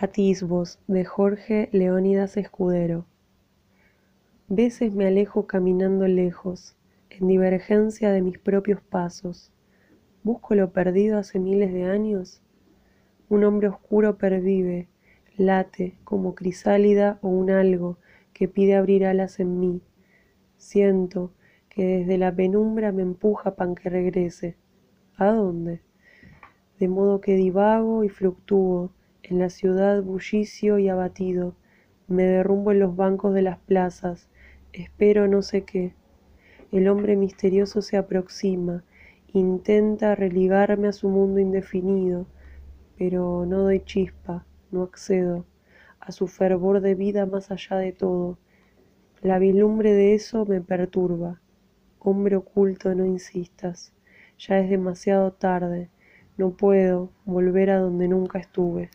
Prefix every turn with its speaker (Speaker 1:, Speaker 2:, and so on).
Speaker 1: Atisbos de Jorge Leónidas Escudero. Veces me alejo caminando lejos, en divergencia de mis propios pasos. ¿Busco lo perdido hace miles de años? Un hombre oscuro pervive, late como crisálida o un algo que pide abrir alas en mí. Siento que desde la penumbra me empuja pan que regrese. ¿A dónde? De modo que divago y fluctúo en la ciudad bullicio y abatido, me derrumbo en los bancos de las plazas, espero no sé qué. El hombre misterioso se aproxima, intenta religarme a su mundo indefinido, pero no doy chispa, no accedo a su fervor de vida más allá de todo. La vislumbre de eso me perturba. Hombre oculto, no insistas. Ya es demasiado tarde. No puedo volver a donde nunca estuve.